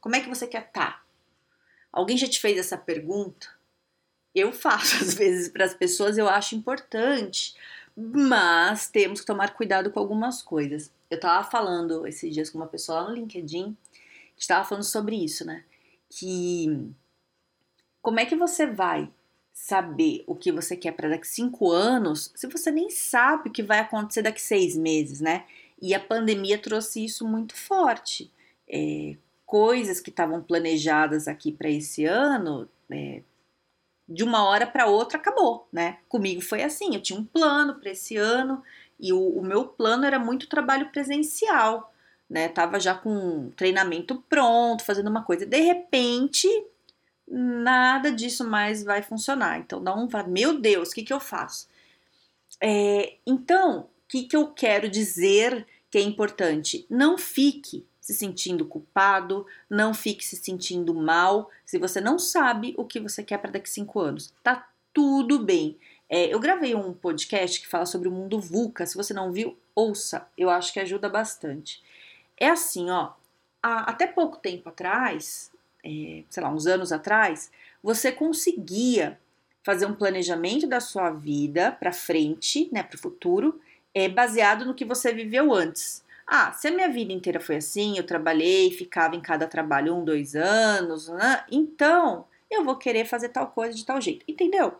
Como é que você quer estar? Tá? Alguém já te fez essa pergunta? Eu faço às vezes para as pessoas, eu acho importante, mas temos que tomar cuidado com algumas coisas. Eu estava falando esses dias com uma pessoa lá no LinkedIn, que estava falando sobre isso, né? Que como é que você vai saber o que você quer para daqui cinco anos se você nem sabe o que vai acontecer daqui seis meses, né? E a pandemia trouxe isso muito forte. É, coisas que estavam planejadas aqui para esse ano, é, de uma hora para outra acabou, né? Comigo foi assim, eu tinha um plano para esse ano e o, o, meu plano era muito trabalho presencial, né? Tava já com treinamento pronto, fazendo uma coisa. De repente, nada disso mais vai funcionar. Então dá um, meu Deus, o que que eu faço? É, então, o que que eu quero dizer que é importante? Não fique se sentindo culpado, não fique se sentindo mal se você não sabe o que você quer para daqui cinco anos. Tá tudo bem. É, eu gravei um podcast que fala sobre o mundo VUCA. Se você não viu, ouça. Eu acho que ajuda bastante. É assim, ó. Até pouco tempo atrás, é, sei lá, uns anos atrás, você conseguia fazer um planejamento da sua vida para frente, né, para o futuro, é, baseado no que você viveu antes. Ah, se a minha vida inteira foi assim, eu trabalhei, ficava em cada trabalho um, dois anos, né? então eu vou querer fazer tal coisa de tal jeito, entendeu?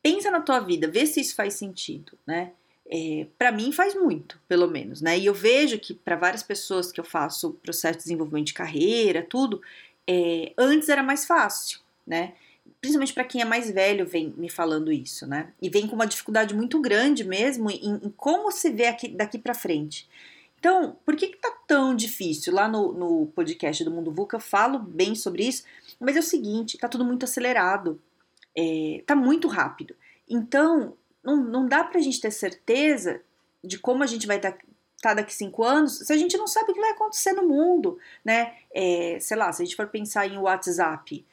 Pensa na tua vida, vê se isso faz sentido, né? É, para mim faz muito, pelo menos, né? E eu vejo que para várias pessoas que eu faço processo de desenvolvimento de carreira, tudo, é, antes era mais fácil, né? Principalmente para quem é mais velho, vem me falando isso, né? E vem com uma dificuldade muito grande mesmo em, em como se vê aqui, daqui para frente. Então, por que, que tá tão difícil? Lá no, no podcast do Mundo VUCA eu falo bem sobre isso, mas é o seguinte, tá tudo muito acelerado, é, tá muito rápido. Então, não, não dá pra gente ter certeza de como a gente vai estar tá daqui cinco anos se a gente não sabe o que vai acontecer no mundo, né? É, sei lá, se a gente for pensar em WhatsApp,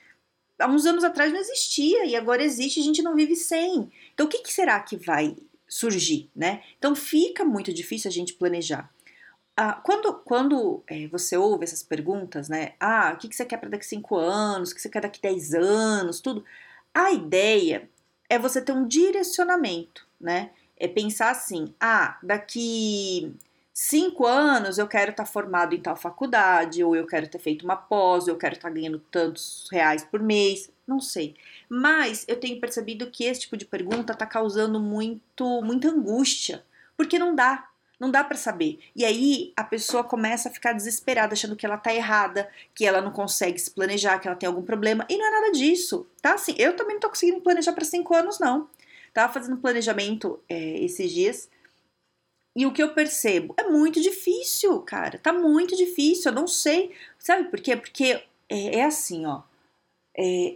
há uns anos atrás não existia e agora existe, a gente não vive sem. Então, o que, que será que vai surgir, né? Então, fica muito difícil a gente planejar. Ah, quando quando é, você ouve essas perguntas, né? Ah, o que, que você quer para daqui cinco anos? O que você quer daqui dez anos? Tudo. A ideia é você ter um direcionamento, né? É pensar assim: ah, daqui cinco anos eu quero estar tá formado em tal faculdade, ou eu quero ter feito uma pós, ou eu quero estar tá ganhando tantos reais por mês, não sei. Mas eu tenho percebido que esse tipo de pergunta está causando muito, muita angústia, porque não dá, não dá para saber. E aí a pessoa começa a ficar desesperada, achando que ela tá errada, que ela não consegue se planejar, que ela tem algum problema. E não é nada disso, tá? Assim, eu também não tô conseguindo planejar para cinco anos, não. Tava fazendo planejamento é, esses dias e o que eu percebo é muito difícil, cara. Tá muito difícil. Eu não sei. Sabe por quê? Porque é, é assim, ó. É,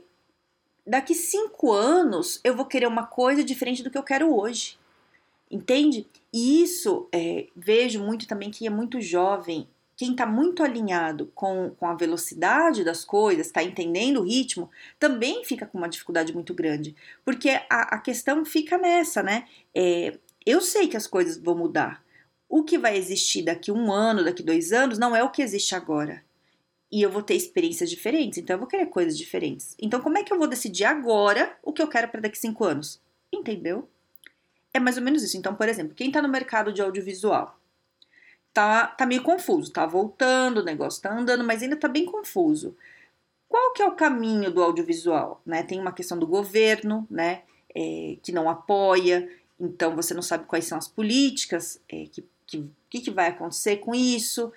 daqui cinco anos eu vou querer uma coisa diferente do que eu quero hoje. Entende? E isso é, vejo muito também que é muito jovem. Quem está muito alinhado com, com a velocidade das coisas, está entendendo o ritmo, também fica com uma dificuldade muito grande. Porque a, a questão fica nessa, né? É, eu sei que as coisas vão mudar. O que vai existir daqui um ano, daqui dois anos, não é o que existe agora. E eu vou ter experiências diferentes, então eu vou querer coisas diferentes. Então, como é que eu vou decidir agora o que eu quero para daqui cinco anos? Entendeu? É mais ou menos isso. Então, por exemplo, quem está no mercado de audiovisual tá, tá meio confuso, tá voltando, o negócio tá andando, mas ainda tá bem confuso. Qual que é o caminho do audiovisual? Né? Tem uma questão do governo, né? É, que não apoia, então você não sabe quais são as políticas é, que, que, que vai acontecer com isso,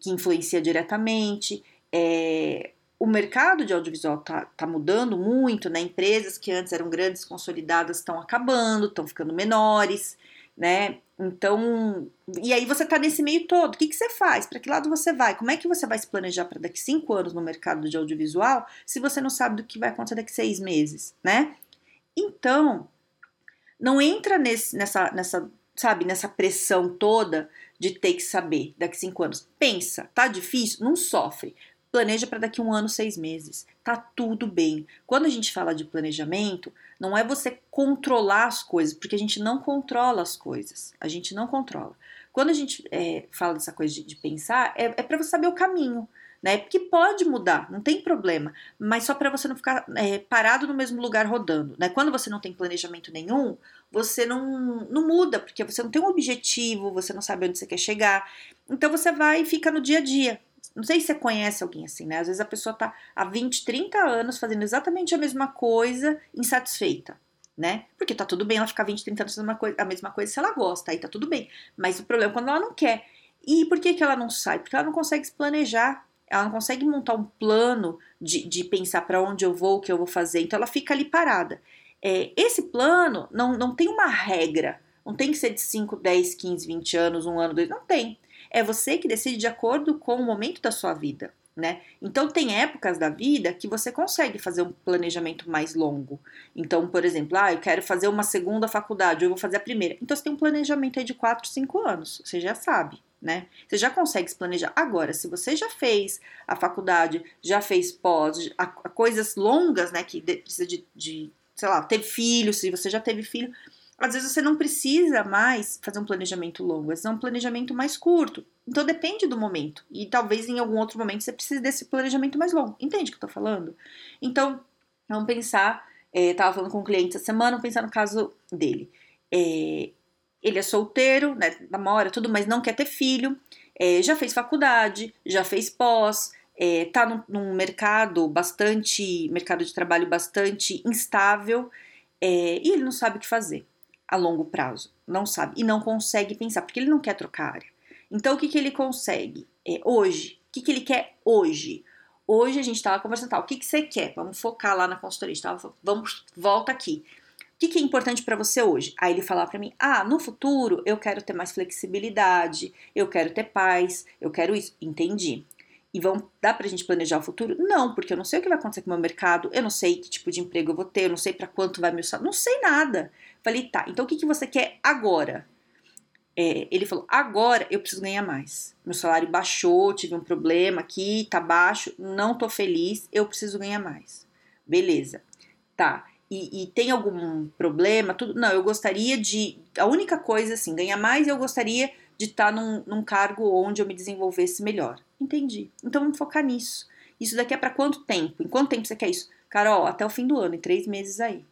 que influencia diretamente. É, o mercado de audiovisual está tá mudando muito, né? Empresas que antes eram grandes, consolidadas, estão acabando, estão ficando menores, né? Então, e aí você tá nesse meio todo. O que, que você faz? Para que lado você vai? Como é que você vai se planejar para daqui cinco anos no mercado de audiovisual se você não sabe do que vai acontecer daqui seis meses, né? Então, não entra nesse, nessa, nessa, sabe, nessa pressão toda de ter que saber daqui cinco anos. Pensa, tá difícil? Não sofre. Planeja para daqui um ano, seis meses. Tá tudo bem. Quando a gente fala de planejamento, não é você controlar as coisas, porque a gente não controla as coisas. A gente não controla. Quando a gente é, fala dessa coisa de, de pensar, é, é para você saber o caminho. Né? Porque pode mudar, não tem problema, mas só para você não ficar é, parado no mesmo lugar rodando. Né? Quando você não tem planejamento nenhum, você não, não muda, porque você não tem um objetivo, você não sabe onde você quer chegar. Então você vai e fica no dia a dia. Não sei se você conhece alguém assim, né? Às vezes a pessoa tá há 20, 30 anos fazendo exatamente a mesma coisa, insatisfeita, né? Porque tá tudo bem ela ficar 20, 30 anos fazendo a, coisa, a mesma coisa se ela gosta, aí tá tudo bem. Mas o problema é quando ela não quer. E por que, que ela não sai? Porque ela não consegue se planejar. Ela não consegue montar um plano de, de pensar para onde eu vou, o que eu vou fazer. Então ela fica ali parada. É, esse plano não, não tem uma regra. Não tem que ser de 5, 10, 15, 20 anos, um ano, dois. Não tem. É você que decide de acordo com o momento da sua vida. Né? Então tem épocas da vida que você consegue fazer um planejamento mais longo. Então, por exemplo, ah, eu quero fazer uma segunda faculdade, eu vou fazer a primeira. Então você tem um planejamento aí de 4, 5 anos, você já sabe, né? Você já consegue se planejar. Agora, se você já fez a faculdade, já fez pós, a, a coisas longas, né, que precisa de, de, sei lá, ter filho, se você já teve filho, às vezes você não precisa mais fazer um planejamento longo, é um planejamento mais curto. Então depende do momento. E talvez em algum outro momento você precise desse planejamento mais longo. Entende o que eu tô falando? Então, vamos pensar. É, tava falando com um cliente essa semana, vamos pensar no caso dele. É, ele é solteiro, né? Namora, tudo, mas não quer ter filho. É, já fez faculdade, já fez pós, é, tá num, num, mercado bastante, mercado de trabalho bastante instável, é, e ele não sabe o que fazer a longo prazo. Não sabe. E não consegue pensar, porque ele não quer trocar área. Então, o que, que ele consegue? É, hoje. O que, que ele quer hoje? Hoje a gente estava conversando, tá, o que, que você quer? Vamos focar lá na consultoria. Tava, vamos, volta aqui. O que, que é importante para você hoje? Aí ele falar para mim: ah, no futuro eu quero ter mais flexibilidade, eu quero ter paz, eu quero isso. Entendi. E vão dar pra gente planejar o futuro? Não, porque eu não sei o que vai acontecer com o meu mercado, eu não sei que tipo de emprego eu vou ter, eu não sei para quanto vai meu salário, não sei nada. Falei, tá, então o que, que você quer agora? É, ele falou, agora eu preciso ganhar mais. Meu salário baixou, tive um problema aqui, tá baixo, não tô feliz, eu preciso ganhar mais. Beleza, tá. E, e tem algum problema? Tudo? Não, eu gostaria de. A única coisa, assim, ganhar mais, eu gostaria de estar tá num, num cargo onde eu me desenvolvesse melhor. Entendi. Então vamos focar nisso. Isso daqui é para quanto tempo? Em quanto tempo você quer isso? Carol, até o fim do ano, em três meses aí.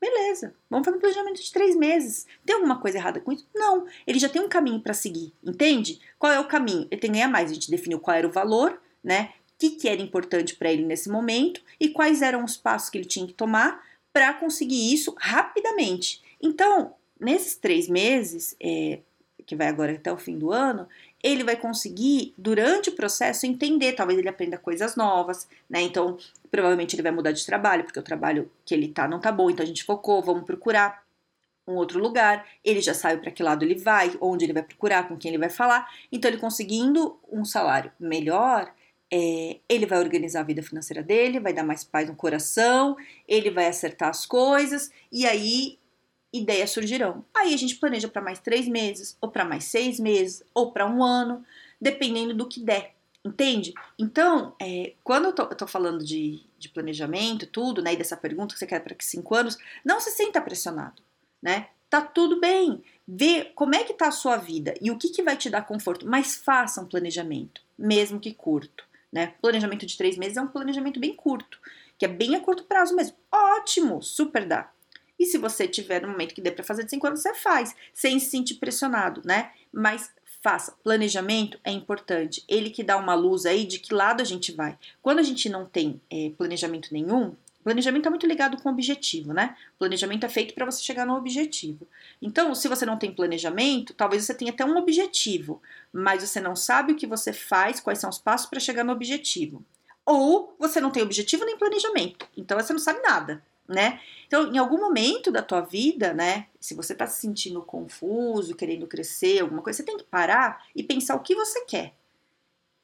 Beleza, vamos fazer um planejamento de três meses. Tem alguma coisa errada com isso? Não. Ele já tem um caminho para seguir, entende? Qual é o caminho? Ele tem que ganhar mais. A gente definiu qual era o valor, né? O que, que era importante para ele nesse momento e quais eram os passos que ele tinha que tomar para conseguir isso rapidamente. Então, nesses três meses, é, que vai agora até o fim do ano, ele vai conseguir, durante o processo, entender, talvez ele aprenda coisas novas, né? Então, provavelmente ele vai mudar de trabalho, porque o trabalho que ele tá não tá bom, então a gente focou, vamos procurar um outro lugar, ele já sabe para que lado ele vai, onde ele vai procurar, com quem ele vai falar. Então, ele conseguindo um salário melhor, é, ele vai organizar a vida financeira dele, vai dar mais paz no coração, ele vai acertar as coisas, e aí ideias surgirão. Aí a gente planeja para mais três meses, ou para mais seis meses, ou para um ano, dependendo do que der. Entende? Então, é, quando eu tô, eu tô falando de, de, planejamento, tudo, né, e dessa pergunta que você quer para que cinco anos, não se sinta pressionado, né? Tá tudo bem. Vê como é que tá a sua vida e o que, que vai te dar conforto, mas faça um planejamento, mesmo que curto, né? Planejamento de três meses é um planejamento bem curto, que é bem a curto prazo mesmo. Ótimo, super dá. E se você tiver no momento que dê para fazer de 5 anos, você faz, sem se sentir pressionado, né? Mas faça. Planejamento é importante. Ele que dá uma luz aí de que lado a gente vai. Quando a gente não tem é, planejamento nenhum, planejamento é muito ligado com o objetivo, né? Planejamento é feito para você chegar no objetivo. Então, se você não tem planejamento, talvez você tenha até um objetivo, mas você não sabe o que você faz, quais são os passos para chegar no objetivo. Ou você não tem objetivo nem planejamento, então você não sabe nada né? Então, em algum momento da tua vida, né, se você tá se sentindo confuso, querendo crescer, alguma coisa, você tem que parar e pensar o que você quer,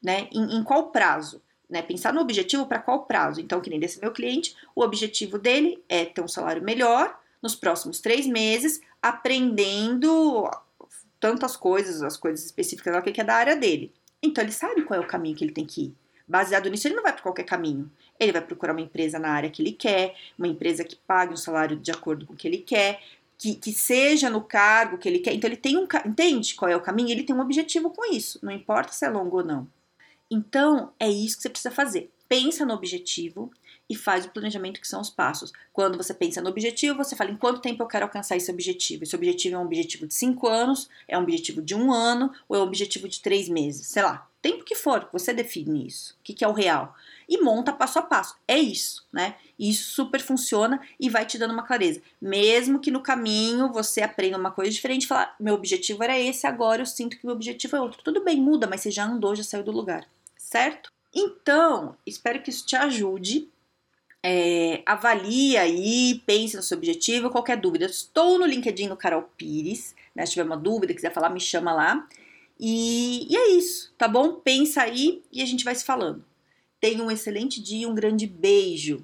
né? Em, em qual prazo, né? Pensar no objetivo para qual prazo. Então, que nem desse meu cliente, o objetivo dele é ter um salário melhor nos próximos três meses, aprendendo tantas coisas, as coisas específicas que é da área dele. Então, ele sabe qual é o caminho que ele tem que ir. Baseado nisso, ele não vai para qualquer caminho. Ele vai procurar uma empresa na área que ele quer, uma empresa que pague um salário de acordo com o que ele quer, que, que seja no cargo que ele quer. Então ele tem um. Entende qual é o caminho? Ele tem um objetivo com isso. Não importa se é longo ou não. Então é isso que você precisa fazer. Pensa no objetivo e faz o planejamento que são os passos. Quando você pensa no objetivo, você fala em quanto tempo eu quero alcançar esse objetivo. Esse objetivo é um objetivo de cinco anos, é um objetivo de um ano ou é um objetivo de três meses, sei lá. Tempo que for, você define isso. O que, que é o real? E monta passo a passo. É isso, né? Isso super funciona e vai te dando uma clareza. Mesmo que no caminho você aprenda uma coisa diferente, falar, meu objetivo era esse, agora eu sinto que meu objetivo é outro. Tudo bem, muda, mas você já andou, já saiu do lugar, certo? Então, espero que isso te ajude é, avalie aí, pense no seu objetivo. Qualquer dúvida, estou no LinkedIn do Carol Pires. Né? Se tiver uma dúvida, quiser falar, me chama lá. E, e é isso, tá bom? Pensa aí e a gente vai se falando. Tenha um excelente dia, um grande beijo.